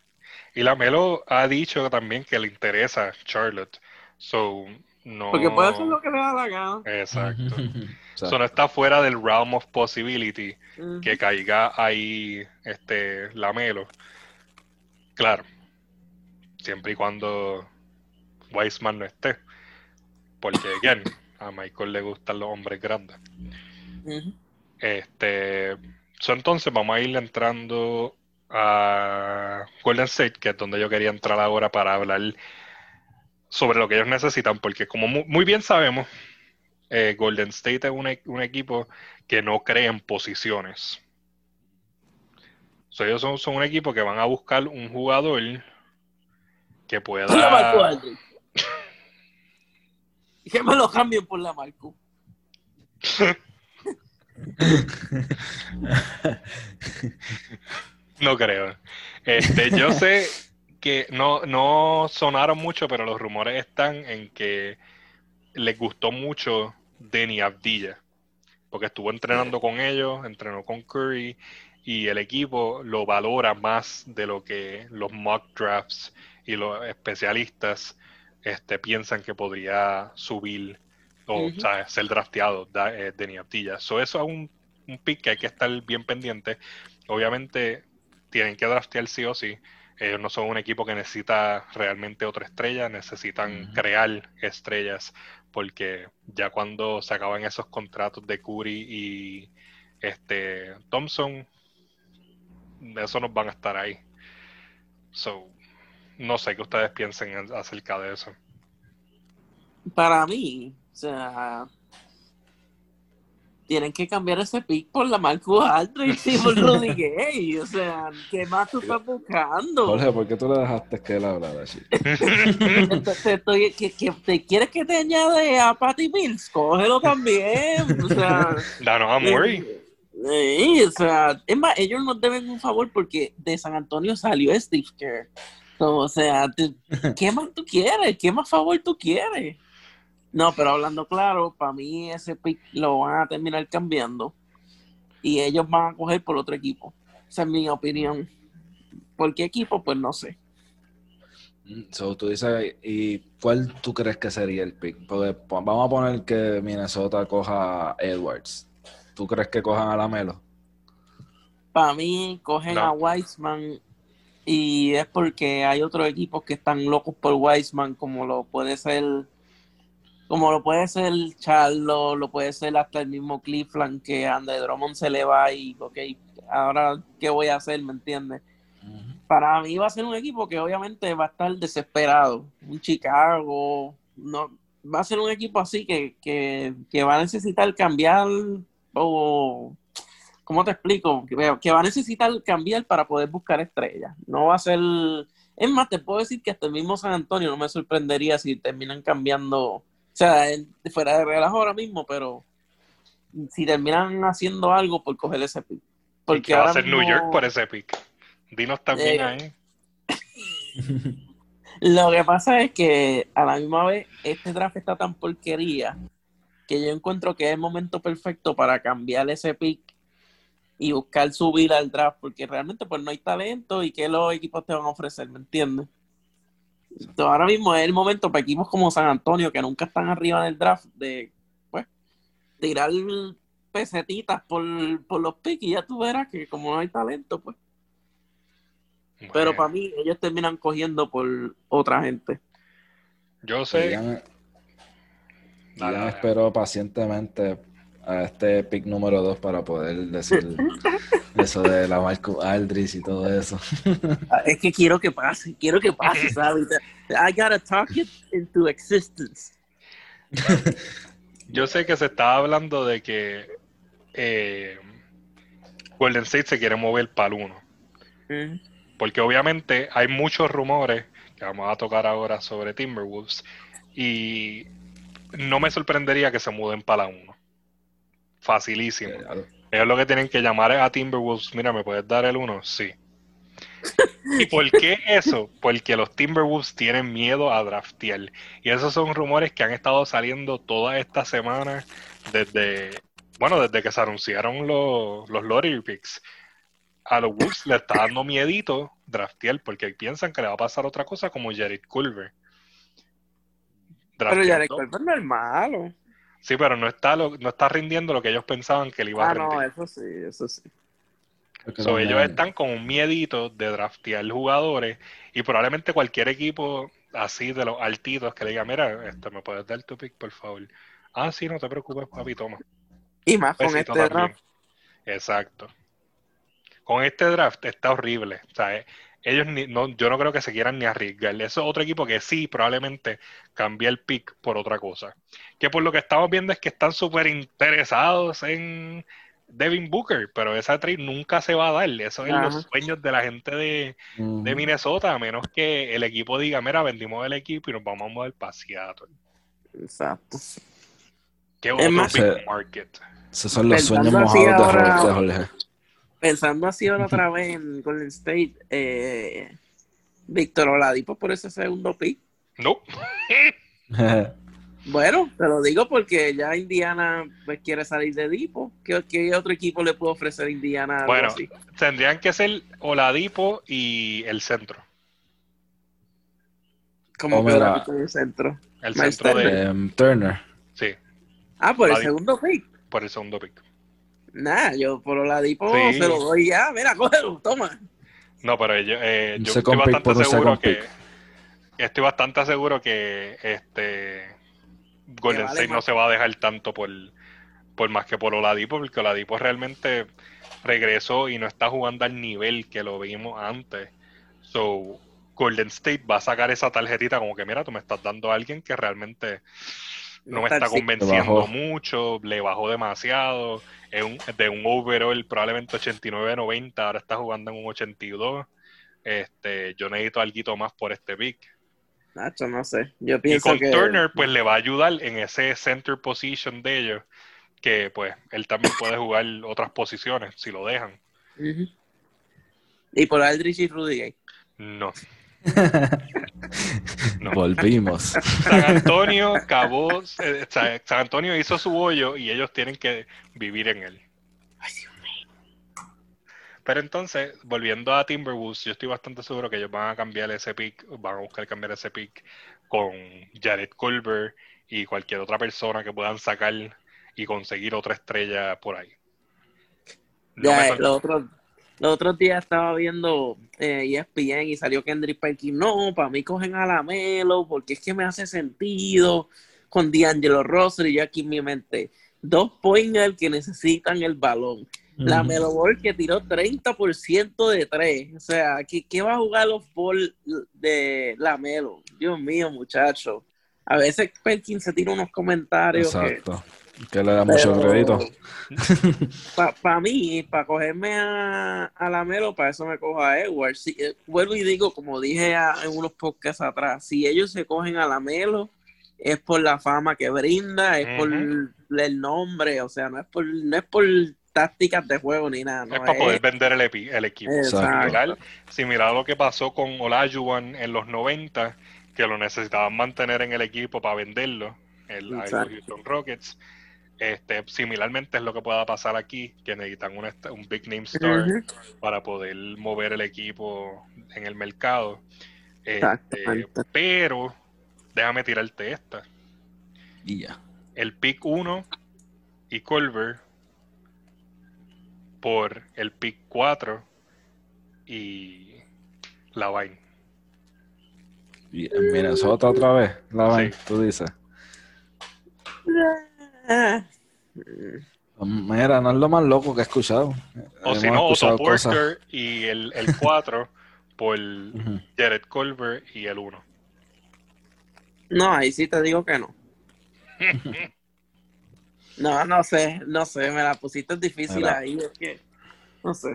Y la Melo ha dicho también que le interesa Charlotte. So, no. Porque puede hacer lo que le da la gana. Exacto. O sea, So, no está fuera del realm of possibility que caiga ahí este la Melo. Claro. Siempre y cuando Weisman no esté. Porque, again, a Michael le gustan los hombres grandes. Este, so, entonces vamos a ir entrando a Golden State, que es donde yo quería entrar ahora para hablar sobre lo que ellos necesitan, porque como mu- muy, bien sabemos, eh, Golden State es un, e- un equipo que no crea en posiciones. So, ellos son, son un equipo que van a buscar un jugador que pueda... Por la Marco Aldridge. Que me lo cambien por la Marco. No creo. Este, yo sé que no, no sonaron mucho, pero los rumores están en que les gustó mucho Denny Abdilla, porque estuvo entrenando con ellos, entrenó con Curry y el equipo lo valora más de lo que los mock drafts y los especialistas este, piensan que podría subir o. ¿sabes? ser drafteado da- eh, Denny Abdilla. So, eso es un, un pick que hay que estar bien pendiente. Obviamente tienen que draftear sí o sí. Ellos no son un equipo que necesita realmente otra estrella, necesitan crear estrellas, porque ya cuando se acaban esos contratos de Curry y este Thompson, eso nos van a estar ahí. So, no sé qué ustedes piensen en- acerca de eso. Para mí, o sea, tienen que cambiar ese pick por la Marco Aldridge y por Rudy Gay. O sea, ¿qué más tú estás buscando? Jorge, ¿por qué tú le dejaste que él hablara, chico? Te- te estoy- que, que- te quieres que te añade a Patty Mills? Cógelo también. O sea, Danos a Murray. Sí, o sea, es más, ellos nos deben un favor porque de San Antonio salió Steve Kerr. O sea, ¿qué más tú quieres? ¿Qué más favor tú quieres? No, pero hablando claro, para mí ese pick lo van a terminar cambiando y ellos van a coger por otro equipo. Esa es mi opinión. ¿Por qué equipo? Pues no sé. Mm, So, tú dices, ¿y cuál tú crees que sería el pick? Porque po- vamos a poner que Minnesota coja a Edwards. ¿Tú crees que cojan a Lamelo? Para mí cogen No. a Weisman y es porque hay otros equipos que están locos por Weisman, como lo puede ser, como lo puede ser Charlo, lo puede ser hasta el mismo Cleveland que Andre Drummond se le va y ok, ahora qué voy a hacer, ¿me entiendes? Para mí va a ser un equipo que obviamente va a estar desesperado, un Chicago, no, va a ser un equipo así que, que, que va a necesitar cambiar o ¿cómo te explico? Que, que va a necesitar cambiar para poder buscar estrellas. No va a ser. Es más, te puedo decir que hasta el mismo San Antonio no me sorprendería si terminan cambiando. O sea, fuera de relajo ahora mismo, pero si terminan haciendo algo por coger ese pick. ¿Y Porque qué va a hacer New York por ese pick? Dinos también Eh, ahí. Lo que pasa es que a la misma vez este draft está tan porquería que yo encuentro que es el momento perfecto para cambiar ese pick y buscar subir al draft porque realmente pues no hay talento y que los equipos te van a ofrecer, ¿me entiendes? Entonces, ahora mismo es el momento para equipos como San Antonio que nunca están arriba del draft de pues tirar pesetitas por, por los picks y ya tú verás que como no hay talento, pues. Pero para mí, ellos terminan cogiendo por otra gente. Yo sé. Ian dale. esperó pacientemente a este pick número 2 para poder decir eso de la Marco Aldris y todo eso. Ah, Es que quiero que pase, quiero que pase, ¿sabes? I gotta talk it into existence. Yo sé que se estaba hablando de que eh, Golden State se quiere mover para el 1. Mm. Porque obviamente hay muchos rumores que vamos a tocar ahora sobre Timberwolves. Y no me sorprendería que se muden para la 1. Facilísimo. Ellos lo que tienen que llamar es a Timberwolves, mira, ¿me puedes dar el 1? Sí. ¿Y por qué eso? Porque los Timberwolves tienen miedo a draftear. Y esos son rumores que han estado saliendo toda esta semana desde, bueno, desde que se anunciaron los, los lottery picks. A los Wolves le está dando miedito draftear porque piensan que le va a pasar otra cosa como Jared Culver. Pero ya recuerdo no es malo. Sí, pero no está, lo- no está rindiendo lo que ellos pensaban que le iba a Ah, rendir. no, eso sí, eso sí. So, ellos están con un miedito de draftear jugadores y probablemente cualquier equipo así de los altitos que le diga, mira, este, ¿me puedes dar tu pick, por favor? Ah, sí, no te preocupes, papi, toma. Y más con Besito este también. draft. Exacto. Con este draft está horrible. O sea, ellos ni, no, yo no creo que se quieran ni arriesgar. Eso es otro equipo que sí, probablemente cambie el pick por otra cosa. Que por lo que estamos viendo es que están súper interesados en Devin Booker, pero esa trade nunca se va a dar. Eso es Ajá. los sueños de la gente de, de Minnesota, a menos que el equipo diga, mira, vendimos el equipo y nos vamos a mover para Seattle. Exacto. Que otro más- big market. Esos son los Pensando sueños mojados de, ahora- Jorge- de Jorge. Pensando así ahora otra vez en Golden State, eh, Víctor Oladipo por ese segundo pick. No. Bueno, te lo digo porque ya Indiana pues, quiere salir de Dipo. ¿Qué, qué otro equipo le puede ofrecer a Indiana algo Bueno, así? Tendrían que ser Oladipo y el centro. Como Oh, que. Oladipo en el centro. El Miles centro de. Em, Turner. Sí, Ah, por el segundo pick. por el segundo pick. Nah, yo por Oladipo Sí. se lo doy ya. Mira, cógelo, toma. No, pero yo, eh, yo estoy bastante seguro que. pick. Estoy bastante seguro que este. Golden vale State no se va a dejar tanto por, por más que por Oladipo, porque Oladipo realmente regresó y no está jugando al nivel que lo vimos antes. So, Golden State va a sacar esa tarjetita como que, mira, tú me estás dando a alguien que realmente no me está convenciendo mucho, le bajó demasiado, un- de un overall probablemente 89-90, ahora está jugando en un 82. Este, yo necesito algo más por este pick. Nacho, no sé. Yo Y pienso con que. Turner, pues le va a ayudar en ese center position de ellos, que pues él también puede jugar otras posiciones si lo dejan. Y por Aldrich y Rudy Gay. No. No. Volvimos. San Antonio acabó, eh, San San Antonio hizo su hoyo y ellos tienen que vivir en él. Pero entonces, volviendo a Timberwolves, yo estoy bastante seguro que ellos van a cambiar ese pick, van a buscar cambiar ese pick con Jared Culver y cualquier otra persona que puedan sacar y conseguir otra estrella por ahí. No me sor- los otros, días estaba viendo eh, ESPN y salió Kendrick Perkins. No, para mí cogen a la Melo porque es que me hace sentido con D'Angelo Russell y yo aquí en mi mente. Dos pointers que necesitan el balón. La Ujú. Melo Ball que tiró 30% de tres. O sea, ¿qué, qué va a jugar los Ball de la Melo? Dios mío, muchacho. A veces Perkins se tira unos comentarios. Exacto. Que le da mucho crédito. Para mí, para cogerme a, a la Melo, para eso me cojo a Edward. Si, eh, vuelvo y digo, como dije a- en unos podcasts atrás, si ellos se cogen a la Melo, es por la fama que brinda, es por Ujú. el nombre, o sea, no es por, no es por tácticas de juego ni nada. No es para poder vender el, epi- el equipo. Similar, similar a lo que pasó con Olajuwon en los 90, que lo necesitaban mantener en el equipo para venderlo, el. Houston Rockets. Este, similarmente es lo que pueda pasar aquí, que necesitan un, est- un big name star para poder mover el equipo en el mercado. Este, pero déjame tirarte esta. Y ya. El pick 1 y Culver por el pick 4 y Lavine. Y en Minnesota otra vez, la Sí. tú dices. Ah, Mira, no es lo más loco que he escuchado. O si no, Otto. Porter y el, el 4 por Ujú. Jared Culver y el 1. No, ahí sí te digo que no. No, no sé, no sé, me la pusiste difícil Mira. ahí, es que, no sé.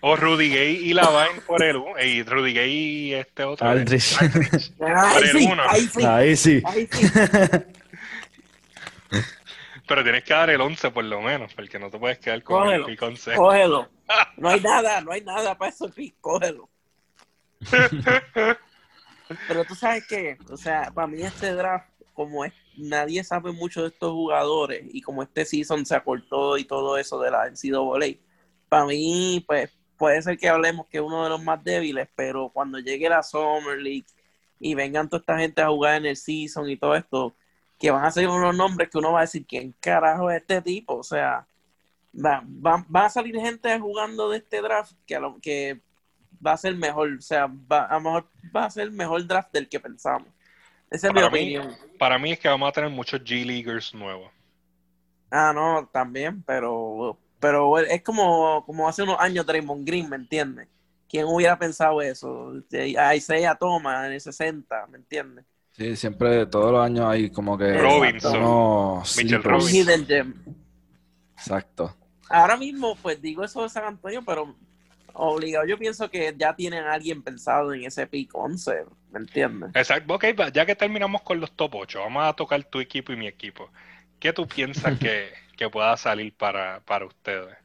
O Rudy Gay y Lavine por el 1. Y Rudy Gay y este otro. Aldrich. Aldrich. Ahí el sí, ahí sí, Ahí sí. ahí sí. Pero tienes que dar el 11 por lo menos, porque no te puedes quedar con Cógelo. el pick 11. Cógelo. No hay nada, no hay nada para eso, sí, cógelo. Pero tú sabes que, o sea, para mí este draft, como es, nadie sabe mucho de estos jugadores y como este season se acortó y todo eso de la NCAA, para mí, pues, puede ser que hablemos que es uno de los más débiles, pero cuando llegue la Summer League y vengan toda esta gente a jugar en el season y todo esto, que van a ser unos nombres que uno va a decir, ¿quién carajo es este tipo? O sea, va, va, va a salir gente jugando de este draft que, a lo, que va a ser mejor, o sea, va, a lo mejor va a ser el mejor draft del que pensamos. Esa es mi Para mí- opinión. Para mí es que vamos a tener muchos G-Leaguers nuevos. Ah, no, también, pero pero es como, como hace unos años Draymond Green, ¿me entiendes? ¿Quién hubiera pensado eso? A Isaiah Thomas en el 60, ¿me entiendes? Sí, siempre, todos los años hay como que Robinson. unos Mitchell Robinson. hidden gem. Exacto. Ahora mismo, pues digo eso de San Antonio, pero obligado, yo pienso que ya tienen a alguien pensado en ese pick 11, ¿me entiendes? Exacto. Ok, ya que terminamos con los top 8, vamos a tocar tu equipo y mi equipo. ¿Qué tú piensas que, que pueda salir para, para ustedes?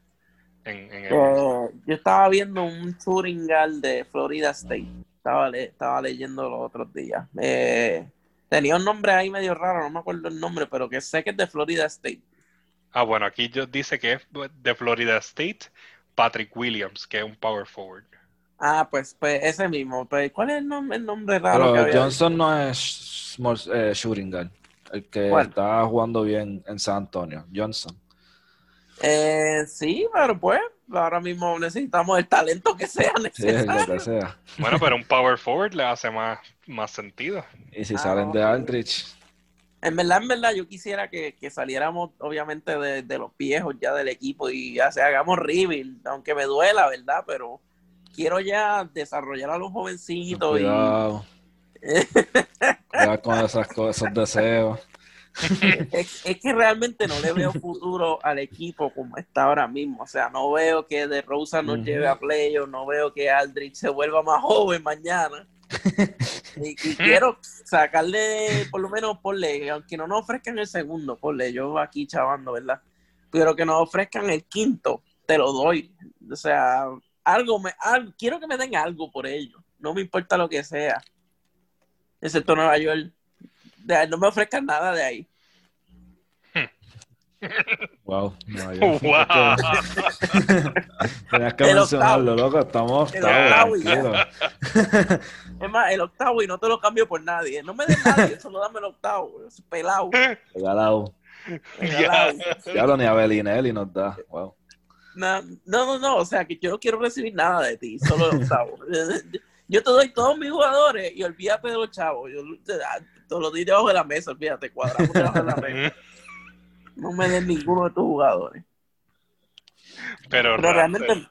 En, en el- Eh, yo estaba viendo un guard de Florida State. Estaba, le- estaba leyendo los otros días. Eh, tenía un nombre ahí medio raro, no me acuerdo el nombre, pero que sé que es de Florida State. Ah, bueno, aquí yo, dice que es de Florida State, Patrick Williams, que es un power forward. Ah, pues, pues ese mismo. Pues, ¿Cuál es el nombre, el nombre raro que Pero había? Johnson no es small, eh, shooting guard, el que ¿Cuál? está jugando bien en San Antonio. Johnson. Eh, sí, pero pues ahora mismo necesitamos el talento que sea Sí, lo necesario. que sea. Bueno, pero un power forward le hace más, más sentido. Y si Ah, salen de ok. Aldrich, En verdad, en verdad, yo quisiera que, que saliéramos, obviamente, de, de los viejos ya del equipo y ya se hagamos rebuild, aunque me duela, ¿verdad? Pero quiero ya desarrollar a los jovencitos y cuidado. Cuidado con esas cosas, esos deseos. Es, es que realmente no le veo futuro al equipo como está ahora mismo. O sea, no veo que De Rosa nos Ujú. lleve a playoff, no veo que Aldrich se vuelva más joven mañana. Y, y quiero sacarle, por lo menos, ponle, aunque no nos ofrezcan el segundo, ponle, yo aquí chavando, ¿verdad? Pero que nos ofrezcan el quinto, te lo doy. O sea, algo, me, al- quiero que me den algo por ello. No me importa lo que sea. Excepto Nueva York. No me ofrezcan nada de ahí. Wow. no, yo- ¡Wow! Tenías que El mencionarlo, loco. Estamos El octavos, octavo. Es más, el octavo y no te lo cambio por nadie. No me des nadie, solo dame el octavo. Es pelado. Regalado. regalado. Ya lo ni a Belinelli nos da. Wow. No, no, no, no, o sea que yo no quiero recibir nada de ti, solo el octavo. Yo te doy todos mis jugadores y olvídate de los chavos. Yo te, te los doy debajo de la mesa, olvídate, cuadramos debajo de la mesa. No me des ninguno de tus jugadores. Pero, Pero realmente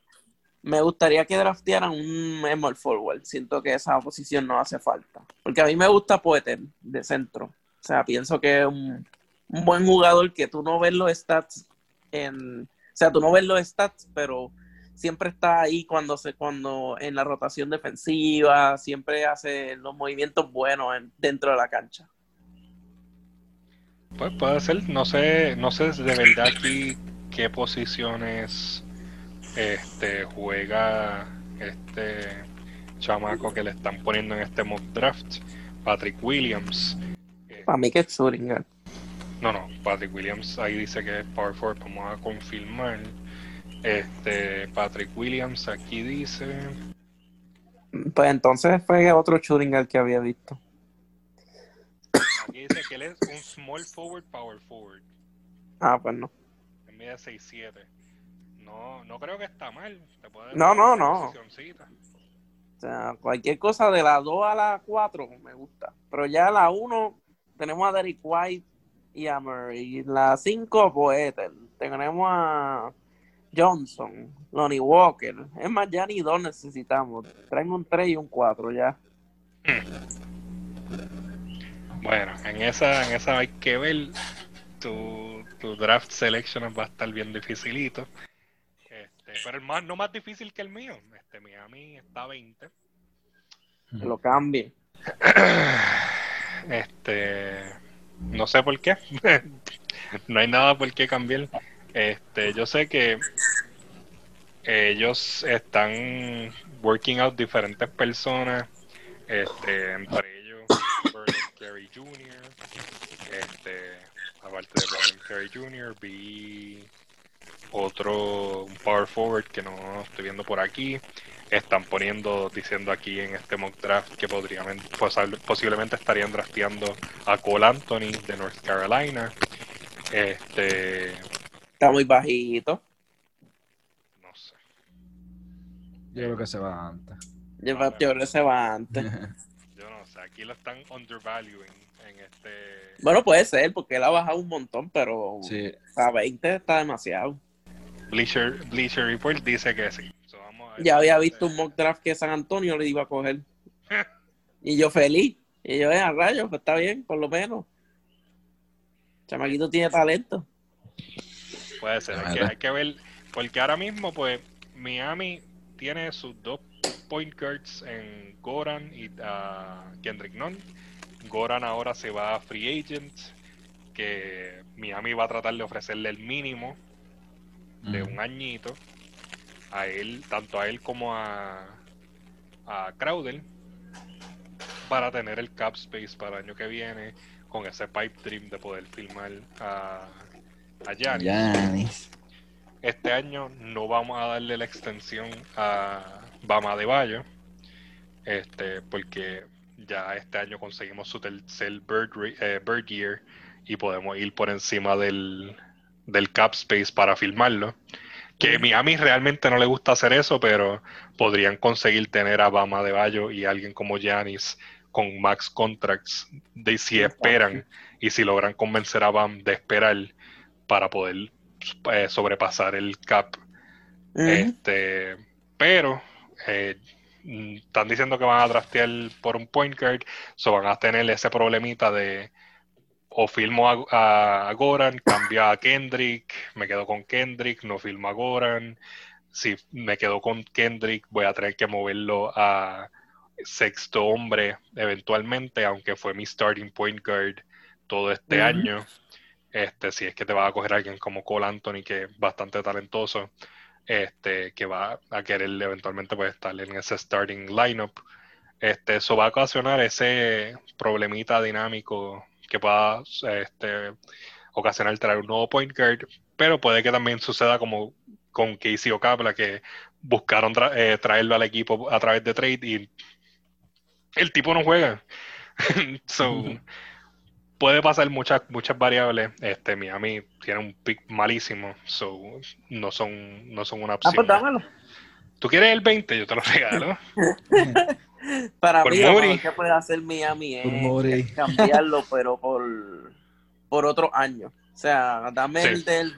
me gustaría que draftearan un small forward. Siento que esa posición no hace falta. Porque a mí me gusta Poeter de centro. O sea, pienso que es un, un buen jugador que tú no ves los stats en. O sea, tú no ves los stats, pero siempre está ahí cuando se cuando en la rotación defensiva, siempre hace los movimientos buenos en- dentro de la cancha. Pues puede ser, no sé, no sé de verdad aquí qué posiciones este juega este chamaco que le están poniendo en este mock draft, Patrick Williams. Eh, Para mí que es Schuringer. no, no, Patrick Williams ahí dice que es power forward, vamos a confirmar. Este Patrick Williams aquí dice, Pues entonces fue otro Schuringer que había visto. aquí dice que él es un small forward, power forward. Ah, pues no. mide 6'7". No, no creo que está mal. Te puede No, no, no. O sea, cualquier cosa de la 2 a la 4 me gusta. Pero ya la 1 tenemos a Derek White y a Murray. Y la 5, pues tenemos a Johnson, Lonnie Walker. Es más, ya ni dos necesitamos. Traen un 3 y un 4 ya. Bueno, en esa, en esa hay que ver. Tu, tu draft selection va a estar bien dificilito. Este, pero el más, no más difícil que el mío. Este, Miami está a 20. Que lo cambie. Este, no sé por qué. no hay nada por qué cambiar. Este, yo sé que ellos están working out diferentes personas, este, entre ellos Vernon Carey Jr., este, aparte de Vernon Carey Jr., vi otro un power forward que no estoy viendo por aquí. Están poniendo, diciendo aquí en este mock draft que podrían, posiblemente estarían drafteando a Cole Anthony de North Carolina. Este, Está muy bajito. no sé. Yo creo que se va antes. Yo creo que se va antes. Yo no sé, aquí lo están undervaluing en este. Bueno, puede ser, porque él ha bajado un montón, pero Sí, a 20 está demasiado. Bleacher, Bleacher Report dice que sí. So, vamos a ver. Ya había visto un mock draft que San Antonio le iba a coger. Y yo feliz. Y yo, eh, a rayos, pues está bien, por lo menos. Chamaquito tiene talento. Puede ser, hay que, hay que ver. Porque ahora mismo, pues, Miami tiene sus dos point guards en Goran y ah, Kendrick Nunn. Goran ahora se va a free agent. Que Miami va a tratar de ofrecerle el mínimo de un añito a él, tanto a él como a, a Crowder, para tener el cap space para el año que viene, con ese pipe dream de poder filmar a, a Giannis. Giannis. Este año no vamos a darle la extensión a Bama de Bayo, este, porque ya este año conseguimos su tercer Bird, eh, Bird Year y podemos ir por encima del, del cap space para filmarlo. Que Miami realmente no le gusta hacer eso, pero podrían conseguir tener a Bama de Bayo y alguien como Giannis con max contracts de si esperan y si logran convencer a Bam de esperar para poder eh, sobrepasar el cap. Este, pero eh, están diciendo que van a draftear por un point guard, so van a tener ese problemita de o filmo a, a Goran, cambio a Kendrick, me quedo con Kendrick, no filmo a Goran. Si me quedo con Kendrick, voy a tener que moverlo a sexto hombre eventualmente, aunque fue mi starting point guard todo este año. Este, si es que te va a coger alguien como Cole Anthony, que es bastante talentoso, este, que va a querer eventualmente pues, estar en ese starting lineup. Este, eso va a ocasionar ese problemita dinámico que pueda este, ocasionar traer un nuevo point guard, pero puede que también suceda como con Casey Ocapla, que buscaron eh, traerlo al equipo a través de trade y el tipo no juega. so. Puede pasar muchas muchas variables. Este Miami tiene un pick malísimo, so no son no son una Ah, opción. pues dámelo. ¿Tú quieres el 20? Yo te lo regalo. Para Por mí, lo que puede hacer Miami es, cambiarlo, pero por, por otro año. O sea, dame Sí. el del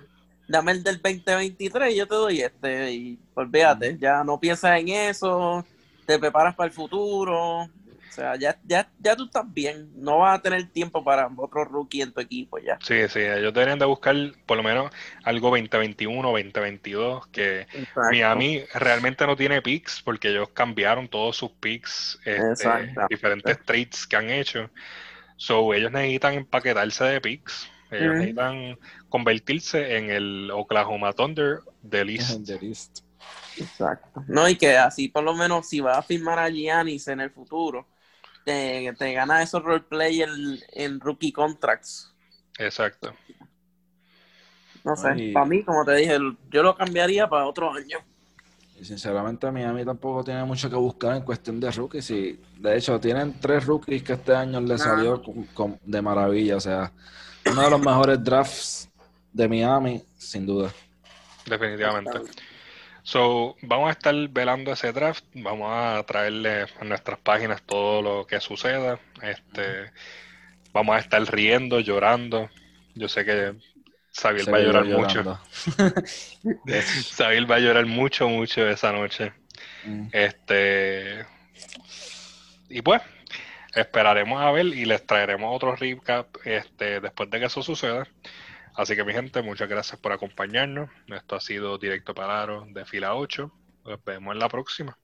dame el del 2023 y yo te doy este. Y olvídate, ya no piensas en eso, te preparas para el futuro. O sea, ya, ya, ya tú estás bien. No vas a tener tiempo para otro rookie en tu equipo ya. Sí, sí, ellos deberían de buscar por lo menos algo 2021, 2022, que Exacto. Miami realmente no tiene picks porque ellos cambiaron todos sus picks, este, diferentes trades que han hecho. So, ellos necesitan empaquetarse de picks. Ellos necesitan convertirse en el Oklahoma Thunder del East. The East. Exacto. No, y que así por lo menos si vas a firmar a Giannis en el futuro, te, te ganas esos roleplay en, en rookie contracts. Exacto. No sé, Ay. para mí, como te dije, yo lo cambiaría para otro año. Y sinceramente Miami tampoco tiene mucho que buscar en cuestión de rookies. Y de hecho tienen tres rookies que este año les Ah. salió con- con- de maravilla. O sea, uno de los mejores drafts de Miami, sin duda. Definitivamente. So, vamos a estar velando ese draft, vamos a traerle a nuestras páginas todo lo que suceda. Este, vamos a estar riendo, llorando. Yo sé que Xavier va a llorar mucho. Xavier va a llorar mucho, mucho esa noche. Mm. Este, y pues, esperaremos a ver y les traeremos otro recap este, después de que eso suceda. Así que mi gente, muchas gracias por acompañarnos. Esto ha sido Directo Palaro de fila 8. Nos vemos en la próxima.